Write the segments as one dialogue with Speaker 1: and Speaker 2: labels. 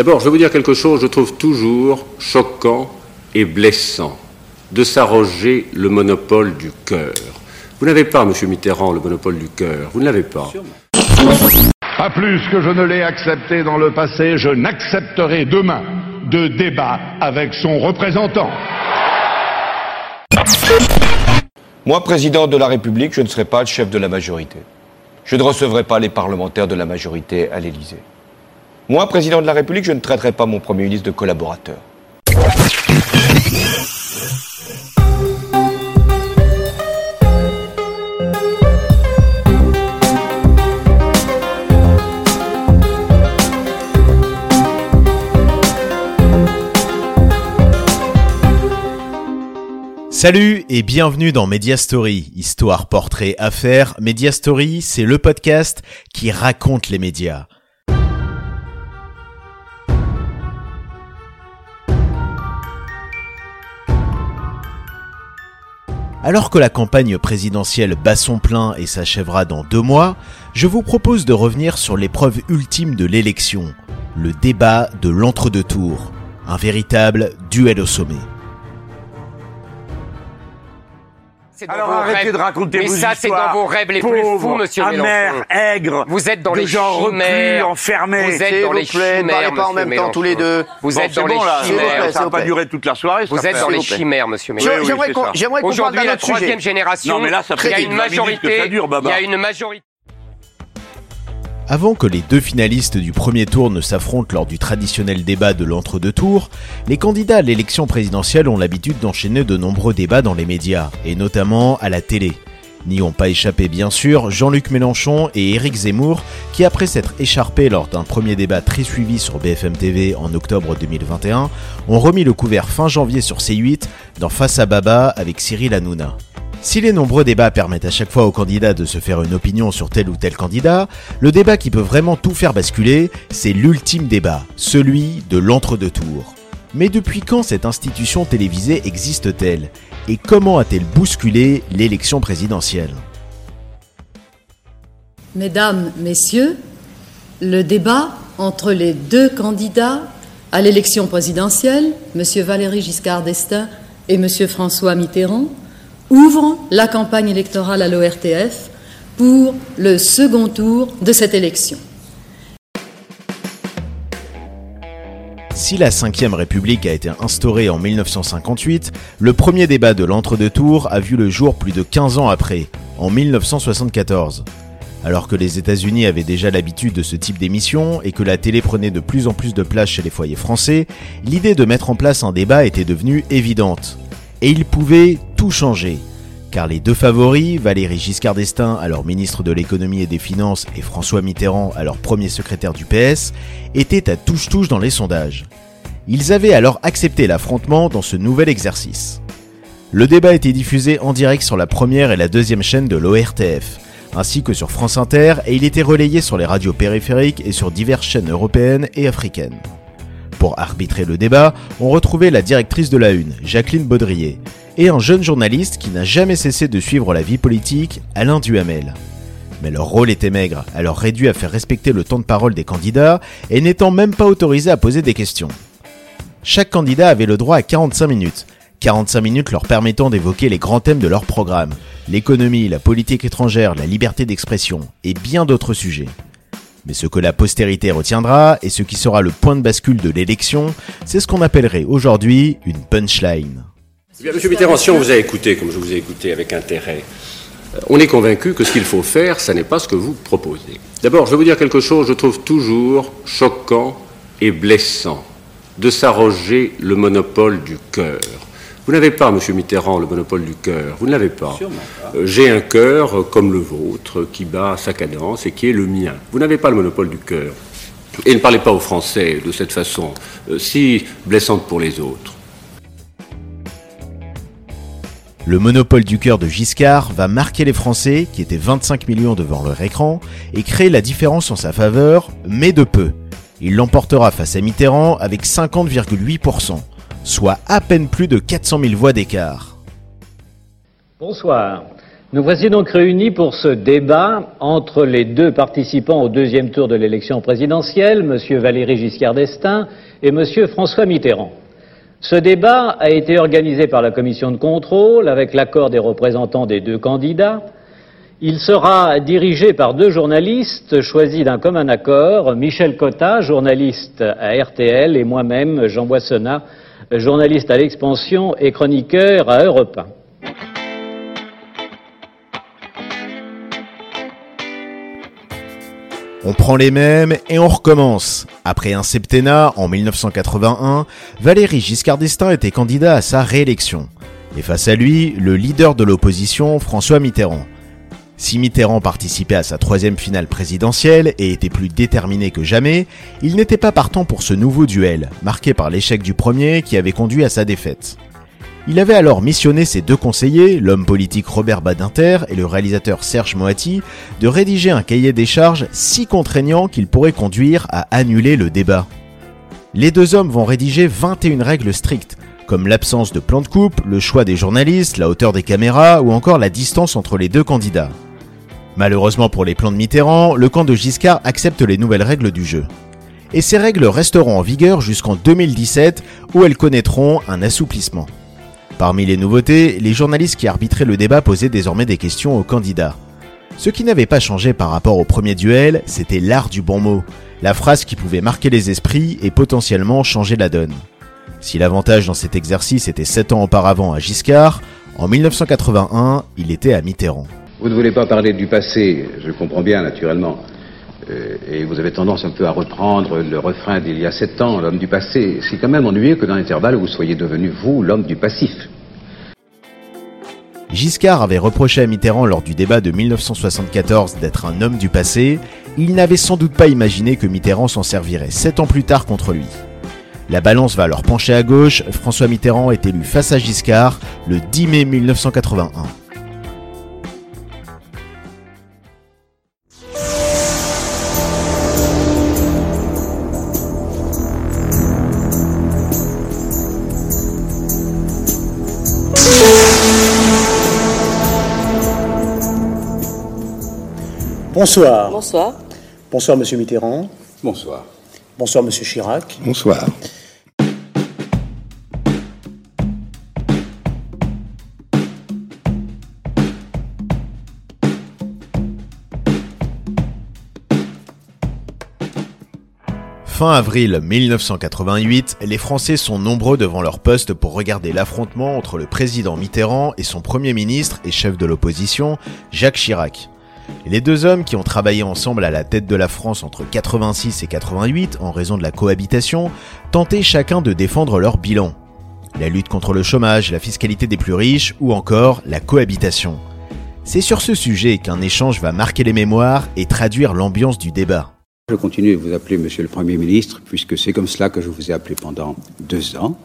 Speaker 1: D'abord, je vais vous dire quelque chose, je trouve toujours choquant et blessant de s'arroger le monopole du cœur. Vous n'avez pas, Monsieur Mitterrand, le monopole du cœur. Vous ne l'avez pas.
Speaker 2: Pas plus que je ne l'ai accepté dans le passé, je n'accepterai demain de débat avec son représentant.
Speaker 3: Moi, président de la République, je ne serai pas le chef de la majorité. Je ne recevrai pas les parlementaires de la majorité à l'Élysée. Moi, président de la République, je ne traiterai pas mon Premier ministre de collaborateur.
Speaker 4: Salut et bienvenue dans Media Story, histoire, portrait, affaires. Media Story, c'est le podcast qui raconte les médias. Alors que la campagne présidentielle bat son plein et s'achèvera dans deux mois, je vous propose de revenir sur l'épreuve ultime de l'élection, le débat de l'entre-deux tours, un véritable duel au sommet.
Speaker 5: Alors arrêtez de raconter
Speaker 6: Mais
Speaker 5: vos
Speaker 6: ça, c'est
Speaker 5: histoires.
Speaker 6: dans vos rêves les plus
Speaker 5: Pauvres,
Speaker 6: fous, monsieur Mélenchon.
Speaker 5: aigres.
Speaker 6: Vous êtes dans les
Speaker 5: gens reclus,
Speaker 6: chimères.
Speaker 5: enfermés.
Speaker 6: Vous êtes dans les chimères,
Speaker 5: parlez pas en
Speaker 6: monsieur
Speaker 5: même temps tous les
Speaker 6: Mélenchon.
Speaker 5: deux.
Speaker 6: Vous êtes
Speaker 5: c'est
Speaker 6: dans les chimères.
Speaker 5: Ça va pas durer toute la soirée.
Speaker 6: Vous êtes dans les chimères, monsieur Mélenchon.
Speaker 7: J'aimerais
Speaker 5: c'est
Speaker 7: qu'on
Speaker 5: ça.
Speaker 7: j'aimerais qu'on parle
Speaker 6: Aujourd'hui,
Speaker 7: d'un
Speaker 6: la
Speaker 7: autre sujet.
Speaker 6: troisième génération.
Speaker 5: Non, mais là, ça fait
Speaker 6: il y a
Speaker 5: plus
Speaker 6: une
Speaker 5: de 20 minutes
Speaker 6: majorité.
Speaker 5: que ça dure, Baba.
Speaker 6: Il y a une majorité.
Speaker 4: Avant que les deux finalistes du premier tour ne s'affrontent lors du traditionnel débat de l'entre-deux tours, les candidats à l'élection présidentielle ont l'habitude d'enchaîner de nombreux débats dans les médias, et notamment à la télé. N'y ont pas échappé bien sûr Jean-Luc Mélenchon et Éric Zemmour, qui après s'être écharpés lors d'un premier débat très suivi sur BFM TV en octobre 2021, ont remis le couvert fin janvier sur C8 dans Face à Baba avec Cyril Hanouna. Si les nombreux débats permettent à chaque fois aux candidats de se faire une opinion sur tel ou tel candidat, le débat qui peut vraiment tout faire basculer, c'est l'ultime débat, celui de l'entre-deux tours. Mais depuis quand cette institution télévisée existe-t-elle? Et comment a-t-elle bousculé l'élection présidentielle?
Speaker 8: Mesdames, Messieurs, le débat entre les deux candidats à l'élection présidentielle, M. Valéry Giscard d'Estaing et M. François Mitterrand, ouvre la campagne électorale à l'ORTF pour le second tour de cette élection.
Speaker 4: Si la 5ème République a été instaurée en 1958, le premier débat de l'entre-deux tours a vu le jour plus de 15 ans après, en 1974. Alors que les États-Unis avaient déjà l'habitude de ce type d'émission et que la télé prenait de plus en plus de place chez les foyers français, l'idée de mettre en place un débat était devenue évidente. Et il pouvait tout. Car les deux favoris, Valéry Giscard d'Estaing, alors ministre de l'économie et des finances, et François Mitterrand, alors premier secrétaire du PS, étaient à touche-touche dans les sondages. Ils avaient alors accepté l'affrontement dans ce nouvel exercice. Le débat était diffusé en direct sur la première et la deuxième chaîne de l'ORTF, ainsi que sur France Inter, et il était relayé sur les radios périphériques et sur diverses chaînes européennes et africaines. Pour arbitrer le débat, on retrouvait la directrice de la Une, Jacqueline Baudrier, et un jeune journaliste qui n'a jamais cessé de suivre la vie politique, Alain Duhamel. Mais leur rôle était maigre, alors réduit à faire respecter le temps de parole des candidats et n'étant même pas autorisé à poser des questions. Chaque candidat avait le droit à 45 minutes, 45 minutes leur permettant d'évoquer les grands thèmes de leur programme, l'économie, la politique étrangère, la liberté d'expression et bien d'autres sujets. Mais ce que la postérité retiendra et ce qui sera le point de bascule de l'élection, c'est ce qu'on appellerait aujourd'hui une punchline.
Speaker 1: Eh bien, Monsieur Mitterrand, si on vous a écouté, comme je vous ai écouté avec intérêt, euh, on est convaincu que ce qu'il faut faire, ça n'est pas ce que vous proposez. D'abord, je vais vous dire quelque chose, je trouve toujours choquant et blessant de s'arroger le monopole du cœur. Vous n'avez pas, Monsieur Mitterrand, le monopole du cœur. Vous ne l'avez pas. Euh, J'ai un cœur euh, comme le vôtre, qui bat sa cadence et qui est le mien. Vous n'avez pas le monopole du cœur. Et ne parlez pas aux Français de cette façon, si blessante pour les autres.
Speaker 4: Le monopole du cœur de Giscard va marquer les Français, qui étaient 25 millions devant leur écran, et créer la différence en sa faveur, mais de peu. Il l'emportera face à Mitterrand avec 50,8%, soit à peine plus de 400 000 voix d'écart.
Speaker 9: Bonsoir.
Speaker 6: Nous voici donc réunis pour ce débat entre les deux participants au deuxième tour de l'élection présidentielle, M. Valéry Giscard d'Estaing et M. François Mitterrand. Ce débat a été organisé par la commission de contrôle avec l'accord des représentants des deux candidats. Il sera dirigé par deux journalistes choisis d'un commun accord, Michel Cotta, journaliste à RTL, et moi-même, Jean Boissonnat, journaliste à l'Expansion et chroniqueur à Europe 1.
Speaker 4: On prend les mêmes et on recommence. Après un septennat, en 1981, Valéry Giscard d'Estaing était candidat à sa réélection. Et face à lui, le leader de l'opposition, François Mitterrand. Si Mitterrand participait à sa troisième finale présidentielle et était plus déterminé que jamais, il n'était pas partant pour ce nouveau duel, marqué par l'échec du premier qui avait conduit à sa défaite. Il avait alors missionné ses deux conseillers, l'homme politique Robert Badinter et le réalisateur Serge Moati, de rédiger un cahier des charges si contraignant qu'il pourrait conduire à annuler le débat. Les deux hommes vont rédiger 21 règles strictes, comme l'absence de plan de coupe, le choix des journalistes, la hauteur des caméras ou encore la distance entre les deux candidats. Malheureusement pour les plans de Mitterrand, le camp de Giscard accepte les nouvelles règles du jeu. Et ces règles resteront en vigueur jusqu'en 2017 où elles connaîtront un assouplissement. Parmi les nouveautés, les journalistes qui arbitraient le débat posaient désormais des questions aux candidats. Ce qui n'avait pas changé par rapport au premier duel, c'était l'art du bon mot, la phrase qui pouvait marquer les esprits et potentiellement changer la donne. Si l'avantage dans cet exercice était 7 ans auparavant à Giscard, en 1981, il était à Mitterrand.
Speaker 7: Vous ne voulez pas parler du passé, je comprends bien naturellement. Euh, et vous avez tendance un peu à reprendre le refrain d'il y a sept ans, l'homme du passé. C'est quand même ennuyeux que dans l'intervalle, vous soyez devenu, vous, l'homme du passif.
Speaker 4: Giscard avait reproché à Mitterrand lors du débat de 1974 d'être un homme du passé. Il n'avait sans doute pas imaginé que Mitterrand s'en servirait sept ans plus tard contre lui. La balance va alors pencher à gauche, François Mitterrand est élu face à Giscard le 10 mai 1981.
Speaker 9: Bonsoir.
Speaker 10: Bonsoir.
Speaker 9: Bonsoir, Monsieur Mitterrand.
Speaker 7: Bonsoir.
Speaker 9: Bonsoir, Monsieur Chirac.
Speaker 11: Bonsoir.
Speaker 4: Fin avril 1988, les Français sont nombreux devant leur poste pour regarder l'affrontement entre le président Mitterrand et son premier ministre et chef de l'opposition, Jacques Chirac. Les deux hommes qui ont travaillé ensemble à la tête de la France entre 86 et 88 en raison de la cohabitation tentaient chacun de défendre leur bilan. La lutte contre le chômage, la fiscalité des plus riches ou encore la cohabitation. C'est sur ce sujet qu'un échange va marquer les mémoires et traduire l'ambiance du débat.
Speaker 7: Je continue de vous appeler Monsieur le Premier ministre, puisque c'est comme cela que je vous ai appelé pendant deux ans,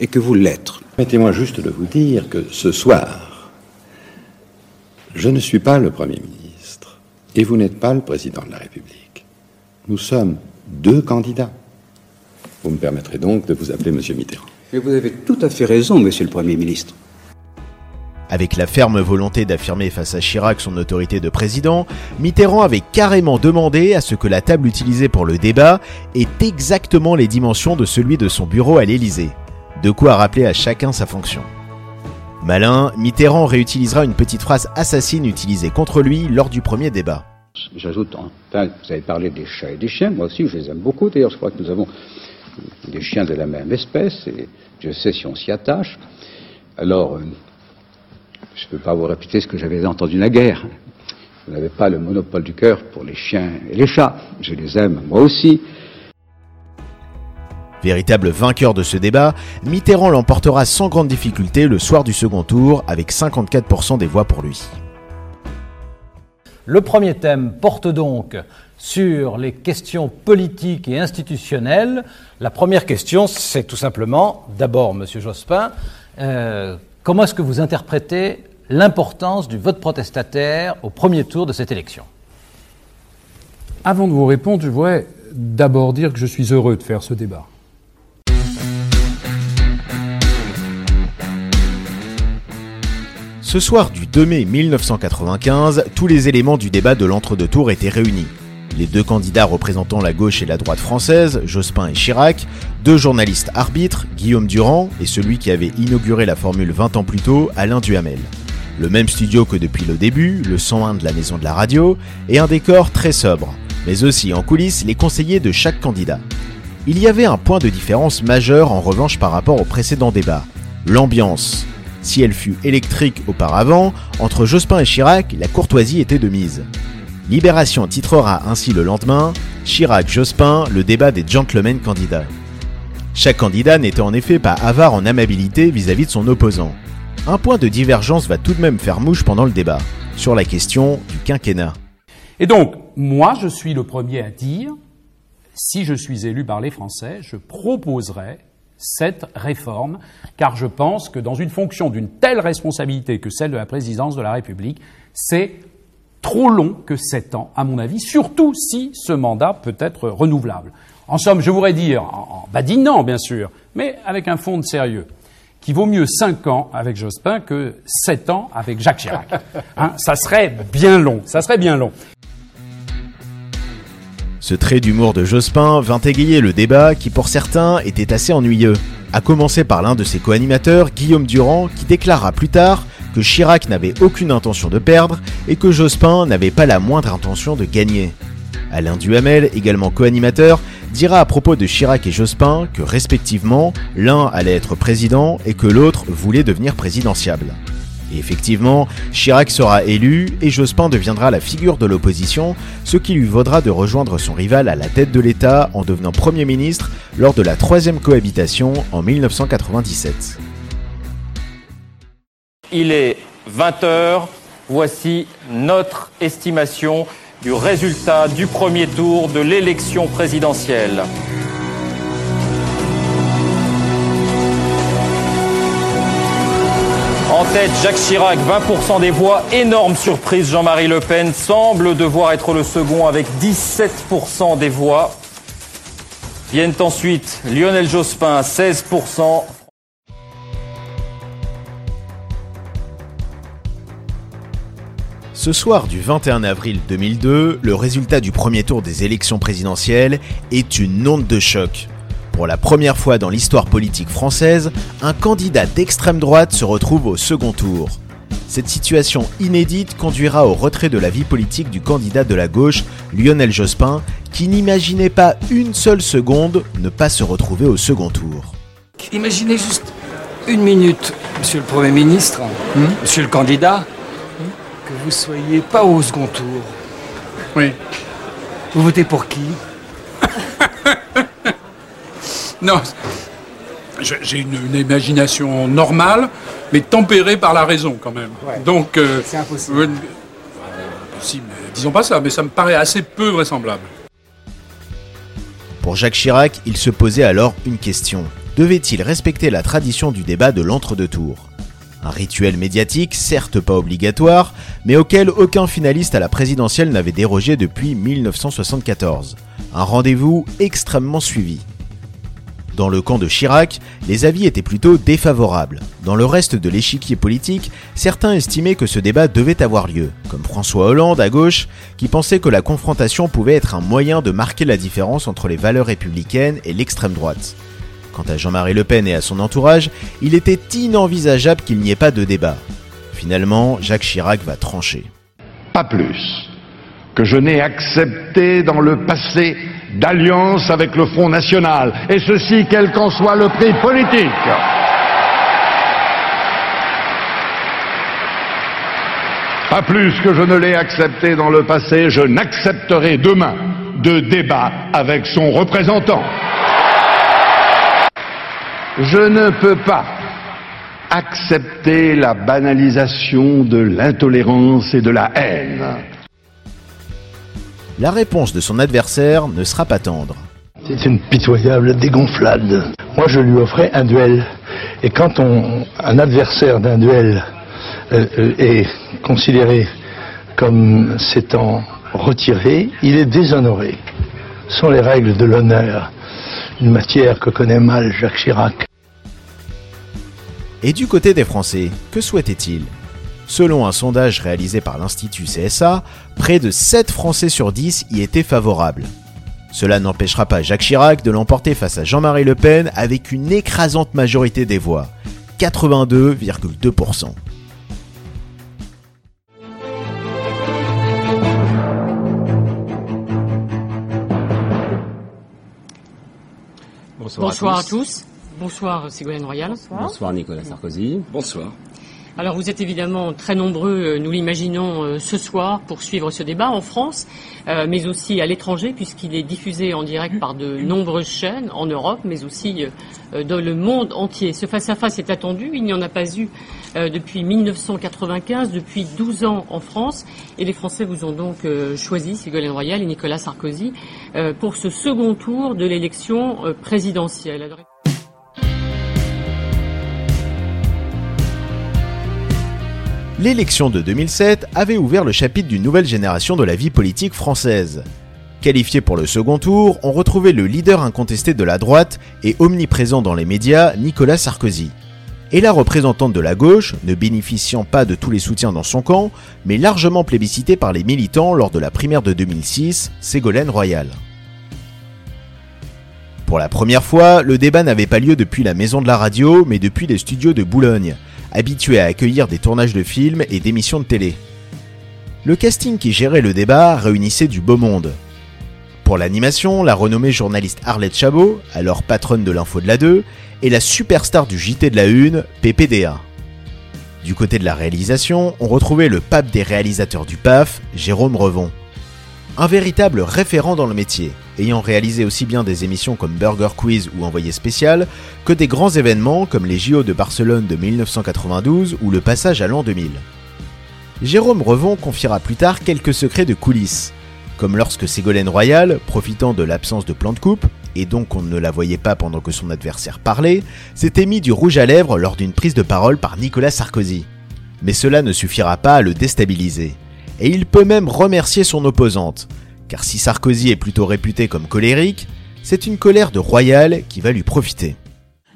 Speaker 7: et que vous l'êtes.
Speaker 11: Permettez-moi juste de vous dire que ce soir, je ne suis pas le Premier ministre, et vous n'êtes pas le Président de la République. Nous sommes deux candidats. Vous me permettrez donc de vous appeler Monsieur Mitterrand.
Speaker 7: Mais vous avez tout à fait raison, Monsieur le Premier ministre.
Speaker 4: Avec la ferme volonté d'affirmer face à Chirac son autorité de président, Mitterrand avait carrément demandé à ce que la table utilisée pour le débat ait exactement les dimensions de celui de son bureau à l'Élysée. De quoi rappeler à chacun sa fonction. Malin, Mitterrand réutilisera une petite phrase assassine utilisée contre lui lors du premier débat.
Speaker 7: J'ajoute, vous avez parlé des chats et des chiens, moi aussi je les aime beaucoup, d'ailleurs je crois que nous avons des chiens de la même espèce, et je sais si on s'y attache. Alors, je ne peux pas vous répéter ce que j'avais entendu naguerre. Vous n'avez pas le monopole du cœur pour les chiens et les chats. Je les aime, moi aussi.
Speaker 4: Véritable vainqueur de ce débat, Mitterrand l'emportera sans grande difficulté le soir du second tour avec 54% des voix pour lui.
Speaker 6: Le premier thème porte donc sur les questions politiques et institutionnelles. La première question, c'est tout simplement, d'abord, Monsieur Jospin, euh, comment est-ce que vous interprétez l'importance du vote protestataire au premier tour de cette élection?
Speaker 12: Avant de vous répondre, je voudrais d'abord dire que je suis heureux de faire ce débat.
Speaker 4: Ce soir du 2 mai 1995, tous les éléments du débat de l'entre-deux tours étaient réunis. Les deux candidats représentant la gauche et la droite française, Jospin et Chirac, deux journalistes arbitres, Guillaume Durand et celui qui avait inauguré la formule 20 ans plus tôt, Alain Duhamel. Le même studio que depuis le début, le 101 de la maison de la radio, et un décor très sobre, mais aussi en coulisses les conseillers de chaque candidat. Il y avait un point de différence majeur en revanche par rapport au précédent débat, l'ambiance. Si elle fut électrique auparavant, entre Jospin et Chirac, la courtoisie était de mise. Libération titrera ainsi le lendemain Chirac-Jospin, le débat des gentlemen candidats. Chaque candidat n'était en effet pas avare en amabilité vis-à-vis -vis de son opposant. Un point de divergence va tout de même faire mouche pendant le débat, sur la question du quinquennat.
Speaker 12: Et donc, moi, je suis le premier à dire, si je suis élu par les Français, je proposerai cette réforme, car je pense que dans une fonction d'une telle responsabilité que celle de la présidence de la République, c'est trop long que sept ans, à mon avis, surtout si ce mandat peut être renouvelable. En somme, je voudrais dire, en badinant bien sûr, mais avec un fond de sérieux, qu'il vaut mieux cinq ans avec Jospin que sept ans avec Jacques Chirac. Hein, ça serait bien long, ça serait bien long.
Speaker 4: Ce trait d'humour de Jospin vint égayer le débat qui pour certains était assez ennuyeux, à commencer par l'un de ses co-animateurs, Guillaume Durand, qui déclara plus tard que Chirac n'avait aucune intention de perdre et que Jospin n'avait pas la moindre intention de gagner. Alain Duhamel, également co-animateur, dira à propos de Chirac et Jospin que respectivement, l'un allait être président et que l'autre voulait devenir présidentiable. Effectivement, Chirac sera élu et Jospin deviendra la figure de l'opposition, ce qui lui vaudra de rejoindre son rival à la tête de l'État en devenant Premier ministre lors de la troisième cohabitation en 1997.
Speaker 10: Il est 20h. Voici notre estimation du résultat du premier tour de l'élection présidentielle. Jacques Chirac, 20% des voix. Énorme surprise, Jean-Marie Le Pen semble devoir être le second avec 17% des voix. Viennent ensuite Lionel Jospin, 16%,
Speaker 4: Ce soir du 21 avril 2002, le résultat du premier tour des élections présidentielles est une onde de choc. Pour la première fois dans l'histoire politique française, un candidat d'extrême droite se retrouve au second tour. Cette situation inédite conduira au retrait de la vie politique du candidat de la gauche, Lionel Jospin, qui n'imaginait pas une seule seconde ne pas se retrouver au second tour.
Speaker 13: Imaginez juste une minute, monsieur le Premier ministre, hmm monsieur le candidat, que vous soyez pas au second tour.
Speaker 12: Oui.
Speaker 13: Vous votez pour qui?
Speaker 12: Non, j'ai une, imagination normale, mais tempérée par la raison quand même. Donc,
Speaker 13: euh, c'est impossible. Euh,
Speaker 12: si, disons pas ça, mais ça me paraît assez peu vraisemblable.
Speaker 4: Pour Jacques Chirac, il se posait alors une question. Devait-il respecter la tradition du débat de l'entre-deux tours un rituel médiatique, certes pas obligatoire, mais auquel aucun finaliste à la présidentielle n'avait dérogé depuis 1974. Un rendez-vous extrêmement suivi. Dans le camp de Chirac, les avis étaient plutôt défavorables. Dans le reste de l'échiquier politique, certains estimaient que ce débat devait avoir lieu, comme François Hollande à gauche, qui pensait que la confrontation pouvait être un moyen de marquer la différence entre les valeurs républicaines et l'extrême droite. Quant à Jean-Marie Le Pen et à son entourage, il était inenvisageable qu'il n'y ait pas de débat. Finalement, Jacques Chirac va trancher.
Speaker 2: Pas plus que je n'ai accepté dans le passé d'alliance avec le Front National, et ceci quel qu'en soit le prix politique. Pas plus que je ne l'ai accepté dans le passé, je n'accepterai demain de débat avec son représentant. Je ne peux pas accepter la banalisation de l'intolérance et de la haine.
Speaker 4: La réponse de son adversaire ne sera pas tendre.
Speaker 14: C'est une pitoyable dégonflade. Moi, je lui offrais un duel. Et quand on, un adversaire d'un duel euh, euh, est considéré comme s'étant retiré, il est déshonoré. Ce sont les règles de l'honneur, une matière que connaît mal Jacques Chirac.
Speaker 4: Et du côté des Français, que souhaitait-il? Selon un sondage réalisé par l'Institut CSA, près de 7 Français sur 10 y étaient favorables. Cela n'empêchera pas Jacques Chirac de l'emporter face à Jean-Marie Le Pen avec une écrasante majorité des voix, 82,2%.
Speaker 15: Bonsoir, à, tous. Bonsoir Ségolène Royal.
Speaker 16: Bonsoir Nicolas Sarkozy.
Speaker 17: Bonsoir.
Speaker 15: Alors vous êtes évidemment très nombreux, euh, nous l'imaginons, euh, ce soir pour suivre ce débat en France, euh, mais aussi à l'étranger, puisqu'il est diffusé en direct par de nombreuses chaînes en Europe, mais aussi dans le monde entier. Ce face-à-face est attendu, il n'y en a pas eu depuis 1995, depuis 12 ans en France, et les Français vous ont donc choisi, Ségolène Royal et Nicolas Sarkozy, pour ce second tour de l'élection présidentielle.
Speaker 4: L'élection de 2007 avait ouvert le chapitre d'une nouvelle génération de la vie politique française. Qualifié pour le second tour, on retrouvait le leader incontesté de la droite et omniprésent dans les médias, Nicolas Sarkozy. Et la représentante de la gauche, ne bénéficiant pas de tous les soutiens dans son camp, mais largement plébiscitée par les militants lors de la primaire de 2006, Ségolène Royal. Pour la première fois, le débat n'avait pas lieu depuis la maison de la radio, mais depuis les studios de Boulogne, habitué à accueillir des tournages de films et d'émissions de télé. Le casting qui gérait le débat réunissait du beau monde. Pour l'animation, la renommée journaliste Arlette Chabot, alors patronne de l'info de la 2, et la superstar du JT de la Une, PPDA. Du côté de la réalisation, on retrouvait le pape des réalisateurs du PAF, Jérôme Revon. Un véritable référent dans le métier, ayant réalisé aussi bien des émissions comme Burger Quiz ou Envoyé spécial, que des grands événements comme les JO de Barcelone de 1992 ou le passage à l'an 2000. Jérôme Revon confiera plus tard quelques secrets de coulisses, comme lorsque Ségolène Royal, profitant de l'absence de plan de coupe, et donc on ne la voyait pas pendant que son adversaire parlait, s'était mis du rouge à lèvres lors d'une prise de parole par Nicolas Sarkozy. Mais cela ne suffira pas à le déstabiliser. Et il peut même remercier son opposante, car si Sarkozy est plutôt réputé comme colérique, c'est une colère de royal qui va lui profiter.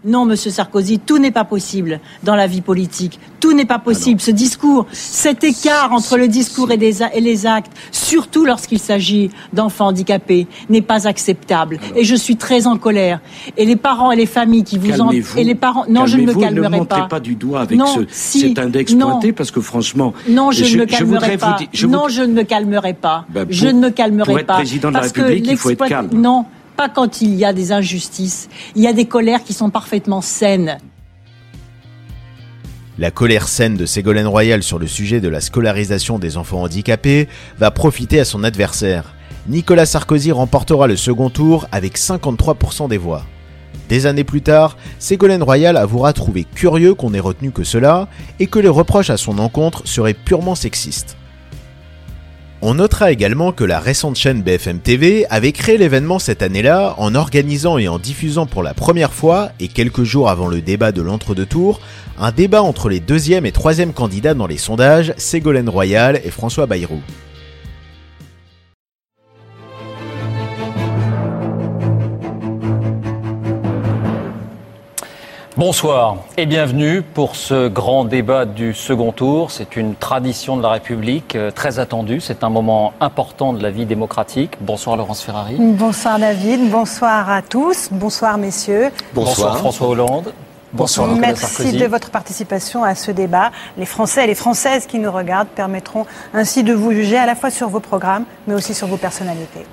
Speaker 18: Non, Monsieur Sarkozy, tout n'est pas possible dans la vie politique. Tout n'est pas possible. Ce discours, cet écart entre le discours et, les actes, surtout lorsqu'il s'agit d'enfants handicapés, n'est pas acceptable. et je suis très en colère. Et les parents et les familles qui vous
Speaker 17: en...
Speaker 18: et les parents, non, je ne me calmerai
Speaker 17: ne montrez pas. du doigt avec ce, cet index pointé parce que franchement,
Speaker 18: non, je, ne me calmerai pas. non, je ne me calmerai pas. Ben, je ne me calmerai
Speaker 17: pour être
Speaker 18: pas.
Speaker 17: président de la République, il faut être calme.
Speaker 18: Non quand il y a des injustices. Il y a des colères qui sont parfaitement saines.
Speaker 4: La colère saine de Ségolène Royal sur le sujet de la scolarisation des enfants handicapés va profiter à son adversaire. Nicolas Sarkozy remportera le second tour avec 53% des voix. Des années plus tard, Ségolène Royal avouera trouver curieux qu'on ait retenu que cela et que les reproches à son encontre seraient purement sexistes. On notera également que la récente chaîne BFM TV avait créé l'événement cette année-là en organisant et en diffusant pour la première fois, et quelques jours avant le débat de l'entre-deux tours, un débat entre les deuxième et troisième candidats dans les sondages, Ségolène Royal et François Bayrou.
Speaker 10: Bonsoir et bienvenue pour ce grand débat du second tour. C'est une tradition de la République euh, très attendue. C'est un moment important de la vie démocratique. Bonsoir Laurence Ferrari.
Speaker 19: Bonsoir David, bonsoir à tous, bonsoir messieurs.
Speaker 10: Bonsoir, François Hollande. Bonsoir Nicolas
Speaker 19: Merci de votre participation à ce débat. Les Français et les Françaises qui nous regardent permettront ainsi de vous juger à la fois sur vos programmes, mais aussi sur vos personnalités.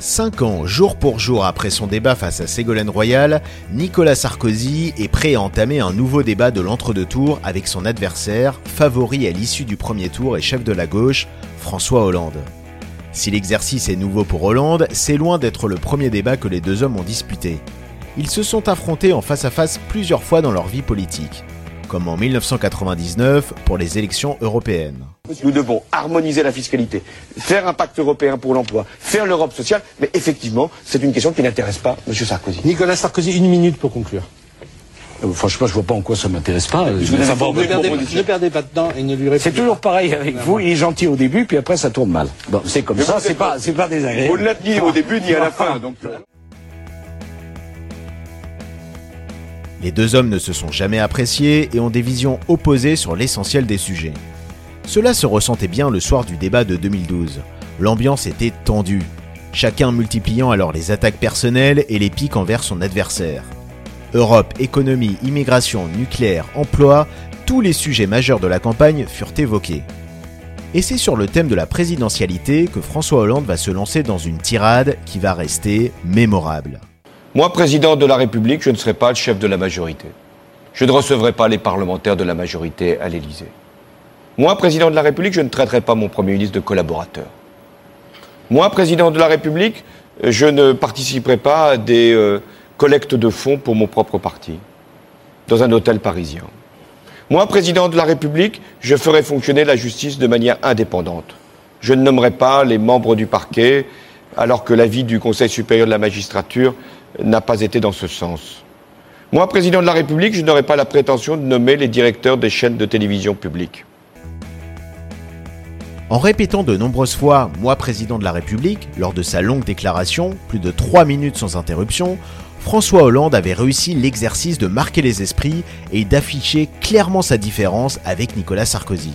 Speaker 4: Cinq ans, jour pour jour après son débat face à Ségolène Royal, Nicolas Sarkozy est prêt à entamer un nouveau débat de l'entre-deux tours avec son adversaire, favori à l'issue du premier tour et chef de la gauche, François Hollande. Si l'exercice est nouveau pour Hollande, c'est loin d'être le premier débat que les deux hommes ont disputé. Ils se sont affrontés en face à face plusieurs fois dans leur vie politique comme en 1999 pour les élections européennes.
Speaker 20: Nous devons harmoniser la fiscalité, faire un pacte européen pour l'emploi, faire l'Europe sociale, mais effectivement, c'est une question qui n'intéresse pas M. Sarkozy.
Speaker 21: Nicolas Sarkozy, une minute pour conclure.
Speaker 20: Euh, franchement, je vois pas en quoi ça m'intéresse pas.
Speaker 21: Je ne, perdez, pas de temps et ne lui répondez
Speaker 20: C'est toujours pareil avec vous. Il est gentil au début, puis après ça tourne mal. Bon, c'est comme ça. C'est pas, c'est pas désagréable.
Speaker 5: Vous ne l'êtes ni au début ni à la fin. Donc... Euh.
Speaker 4: Les deux hommes ne se sont jamais appréciés et ont des visions opposées sur l'essentiel des sujets. Cela se ressentait bien le soir du débat de 2012. L'ambiance était tendue, chacun multipliant alors les attaques personnelles et les piques envers son adversaire. Europe, économie, immigration, nucléaire, emploi, tous les sujets majeurs de la campagne furent évoqués. Et c'est sur le thème de la présidentialité que François Hollande va se lancer dans une tirade qui va rester mémorable.
Speaker 20: Moi, président de la République, je ne serai pas le chef de la majorité. Je ne recevrai pas les parlementaires de la majorité à l'Élysée. Moi, président de la République, je ne traiterai pas mon Premier ministre de collaborateur. Moi, président de la République, je ne participerai pas à des euh, collectes de fonds pour mon propre parti, dans un hôtel parisien. Moi, président de la République, je ferai fonctionner la justice de manière indépendante. Je ne nommerai pas les membres du parquet, alors que l'avis du Conseil supérieur de la magistrature n'a pas été dans ce sens. Moi, président de la République, je n'aurai pas la prétention de nommer les directeurs des chaînes de télévision publiques.
Speaker 4: En répétant de nombreuses fois Moi président de la République, lors de sa longue déclaration, plus de 3 minutes sans interruption, François Hollande avait réussi l'exercice de marquer les esprits et d'afficher clairement sa différence avec Nicolas Sarkozy.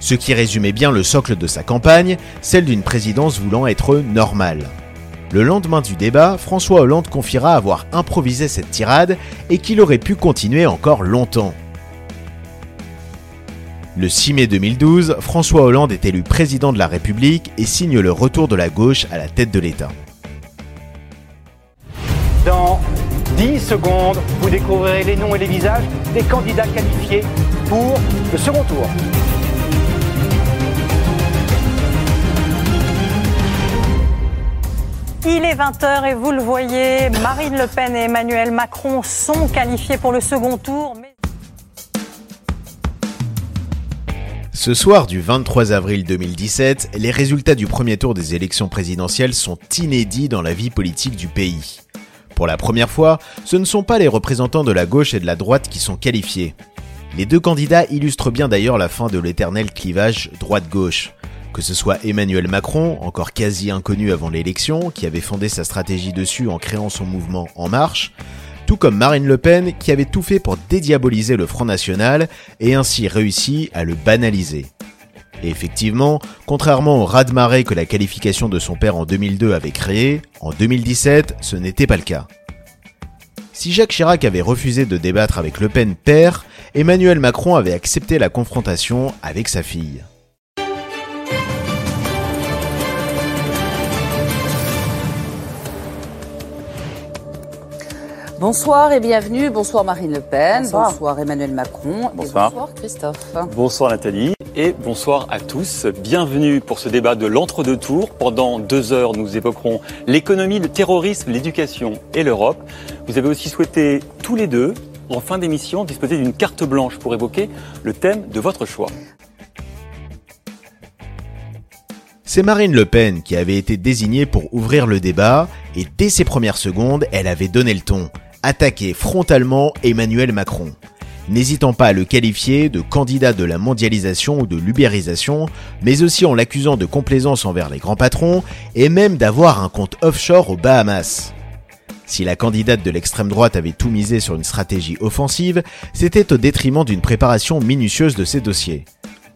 Speaker 4: Ce qui résumait bien le socle de sa campagne, celle d'une présidence voulant être normale. Le lendemain du débat, François Hollande confiera avoir improvisé cette tirade et qu'il aurait pu continuer encore longtemps. Le 6 mai 2012, François Hollande est élu président de la République et signe le retour de la gauche à la tête de l'État.
Speaker 22: Dans 10 secondes, vous découvrirez les noms et les visages des candidats qualifiés pour le second tour.
Speaker 19: Il est 20h et vous le voyez, Marine Le Pen et Emmanuel Macron sont qualifiés pour le second tour.
Speaker 4: Ce soir du 23 avril 2017, les résultats du premier tour des élections présidentielles sont inédits dans la vie politique du pays. Pour la première fois, ce ne sont pas les représentants de la gauche et de la droite qui sont qualifiés. Les deux candidats illustrent bien d'ailleurs la fin de l'éternel clivage droite-gauche. Que ce soit Emmanuel Macron, encore quasi inconnu avant l'élection, qui avait fondé sa stratégie dessus en créant son mouvement En Marche, tout comme Marine Le Pen qui avait tout fait pour dédiaboliser le Front National et ainsi réussi à le banaliser. Et effectivement, contrairement au raz-de-marée que la qualification de son père en 2002 avait créé, en 2017, ce n'était pas le cas. Si Jacques Chirac avait refusé de débattre avec Le Pen père, Emmanuel Macron avait accepté la confrontation avec sa fille.
Speaker 23: Bonsoir et bienvenue. Bonsoir Marine Le Pen. Bonsoir, Emmanuel Macron.
Speaker 24: Bonsoir.
Speaker 23: bonsoir Christophe.
Speaker 24: Bonsoir Nathalie et bonsoir à tous. Bienvenue pour ce débat de l'entre-deux tours. Pendant deux heures, nous évoquerons l'économie, le terrorisme, l'éducation et l'Europe. Vous avez aussi souhaité tous les deux, en fin d'émission, disposer d'une carte blanche pour évoquer le thème de votre choix.
Speaker 4: C'est Marine Le Pen qui avait été désignée pour ouvrir le débat et dès ses premières secondes, elle avait donné le ton attaquer frontalement Emmanuel Macron, n'hésitant pas à le qualifier de candidat de la mondialisation ou de l'ubérisation, mais aussi en l'accusant de complaisance envers les grands patrons et même d'avoir un compte offshore aux Bahamas. Si la candidate de l'extrême droite avait tout misé sur une stratégie offensive, c'était au détriment d'une préparation minutieuse de ses dossiers.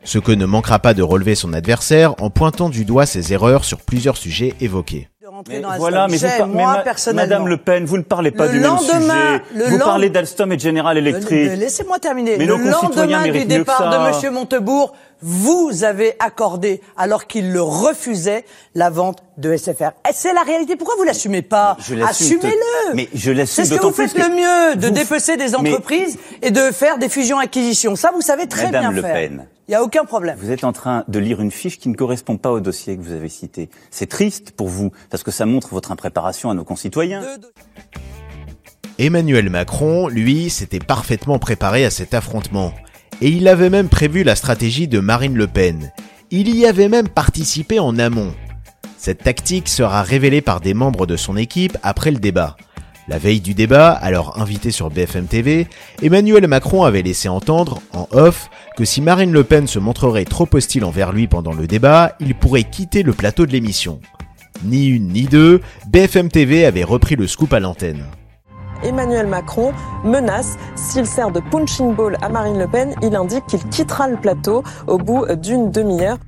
Speaker 4: Ce que ne manquera pas de relever son adversaire en pointant du doigt ses erreurs sur plusieurs sujets évoqués.
Speaker 24: Mais voilà, mais, moi, Madame Le Pen, vous ne parlez pas du même sujet. vous parlez d'Alstom et de General Electric.
Speaker 25: Laissez-moi terminer.
Speaker 24: Mais
Speaker 25: le
Speaker 24: lendemain
Speaker 25: du départ de Monsieur Montebourg, vous avez accordé, alors qu'il le refusait, la vente de SFR. C'est la réalité. Pourquoi vous l'assumez pas? Assumez-le.
Speaker 24: Mais je l'assume.
Speaker 25: C'est ce que vous faites le mieux, de dépecer des entreprises et de faire des fusions-acquisitions. Ça, vous savez très
Speaker 24: Madame
Speaker 25: bien
Speaker 24: Le
Speaker 25: faire.
Speaker 24: Pen.
Speaker 25: Il n'y a aucun problème.
Speaker 24: Vous êtes en train de lire une fiche qui ne correspond pas au dossier que vous avez cité. C'est triste pour vous, parce que ça montre votre impréparation à nos concitoyens.
Speaker 4: Emmanuel Macron, lui, s'était parfaitement préparé à cet affrontement. Et il avait même prévu la stratégie de Marine Le Pen. Il y avait même participé en amont. Cette tactique sera révélée par des membres de son équipe après le débat. La veille du débat, alors invité sur BFM TV, Emmanuel Macron avait laissé entendre, en off, que si Marine Le Pen se montrerait trop hostile envers lui pendant le débat, il pourrait quitter le plateau de l'émission. Ni une ni deux, BFM TV avait repris le scoop à l'antenne.
Speaker 26: Emmanuel Macron menace. S'il sert de punching ball à Marine Le Pen, il indique qu'il quittera le plateau au bout d'une demi-heure.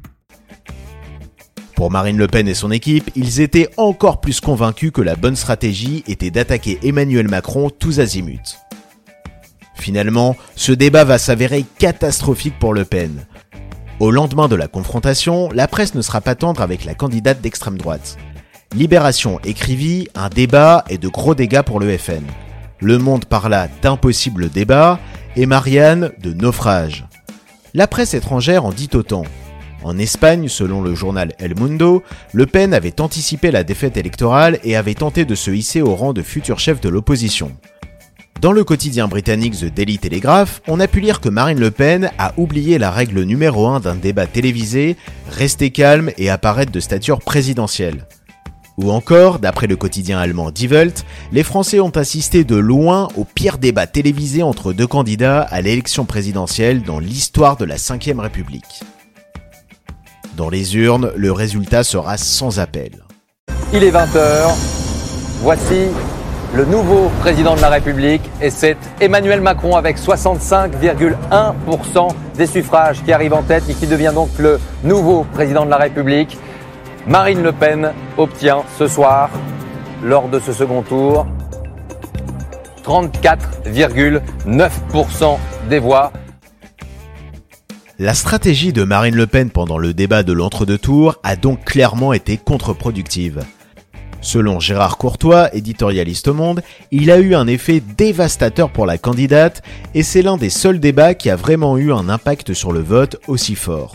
Speaker 4: Pour Marine Le Pen et son équipe, ils étaient encore plus convaincus que la bonne stratégie était d'attaquer Emmanuel Macron tous azimuts. Finalement, ce débat va s'avérer catastrophique pour Le Pen. Au lendemain de la confrontation, la presse ne sera pas tendre avec la candidate d'extrême droite. Libération écrivit un débat et de gros dégâts pour le FN. Le Monde parla d'impossible débat et Marianne de naufrage. La presse étrangère en dit autant. En Espagne, selon le journal El Mundo, Le Pen avait anticipé la défaite électorale et avait tenté de se hisser au rang de futur chef de l'opposition. Dans le quotidien britannique The Daily Telegraph, on a pu lire que Marine Le Pen a oublié la règle numéro 1 d'un débat télévisé, rester calme et apparaître de stature présidentielle. Ou encore, d'après le quotidien allemand Die Welt, les Français ont assisté de loin au pire débat télévisé entre deux candidats à l'élection présidentielle dans l'histoire de la Ve République. Dans les urnes, le résultat sera sans appel.
Speaker 27: Il est 20h. Voici le nouveau président de la République et c'est Emmanuel Macron avec 65,1% des suffrages qui arrive en tête et qui devient donc le nouveau président de la République. Marine Le Pen obtient ce soir, lors de ce second tour, 34,9% des voix.
Speaker 4: La stratégie de Marine Le Pen pendant le débat de l'entre-deux tours a donc clairement été contre-productive. Selon Gérard Courtois, éditorialiste au Monde, il a eu un effet dévastateur pour la candidate et c'est l'un des seuls débats qui a vraiment eu un impact sur le vote aussi fort.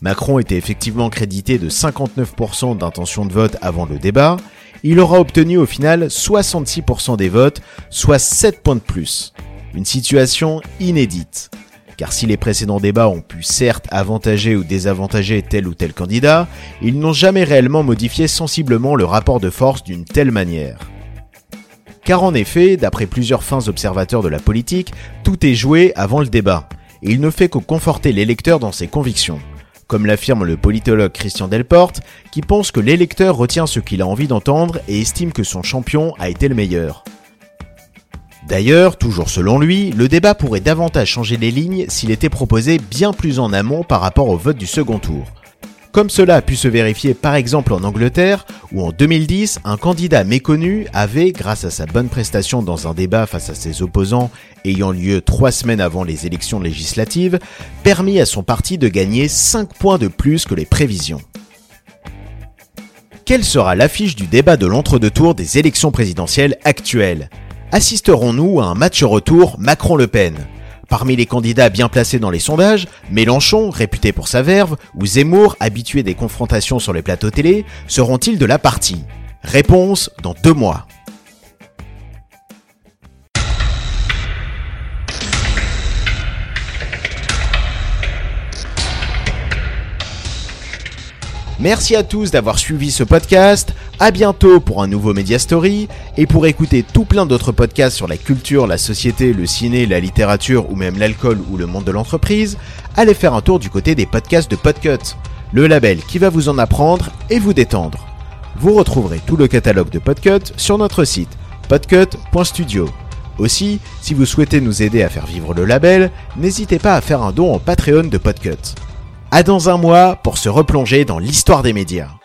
Speaker 4: Macron était effectivement crédité de 59% d'intention de vote avant le débat, il aura obtenu au final 66% des votes, soit 7 points de plus. Une situation inédite car si les précédents débats ont pu certes avantager ou désavantager tel ou tel candidat, ils n'ont jamais réellement modifié sensiblement le rapport de force d'une telle manière. Car en effet, d'après plusieurs fins observateurs de la politique, tout est joué avant le débat, et il ne fait que conforter l'électeur dans ses convictions, comme l'affirme le politologue Christian Delporte, qui pense que l'électeur retient ce qu'il a envie d'entendre et estime que son champion a été le meilleur. D'ailleurs, toujours selon lui, le débat pourrait davantage changer les lignes s'il était proposé bien plus en amont par rapport au vote du second tour. Comme cela a pu se vérifier par exemple en Angleterre, où en 2010, un candidat méconnu avait, grâce à sa bonne prestation dans un débat face à ses opposants ayant lieu trois semaines avant les élections législatives, permis à son parti de gagner 5 points de plus que les prévisions. Quelle sera l'affiche du débat de l'entre-deux tours des élections présidentielles actuelles? Assisterons-nous à un match retour Macron-Le Pen? Parmi les candidats bien placés dans les sondages, Mélenchon, réputé pour sa verve, ou Zemmour, habitué des confrontations sur les plateaux télé, seront-ils de la partie? Réponse dans deux mois. Merci à tous d'avoir suivi ce podcast. À bientôt pour un nouveau Media Story. Et pour écouter tout plein d'autres podcasts sur la culture, la société, le ciné, la littérature ou même l'alcool ou le monde de l'entreprise, allez faire un tour du côté des podcasts de Podcut, le label qui va vous en apprendre et vous détendre. Vous retrouverez tout le catalogue de Podcut sur notre site podcut.studio. Aussi, si vous souhaitez nous aider à faire vivre le label, n'hésitez pas à faire un don en Patreon de Podcut. À dans un mois pour se replonger dans l'histoire des médias.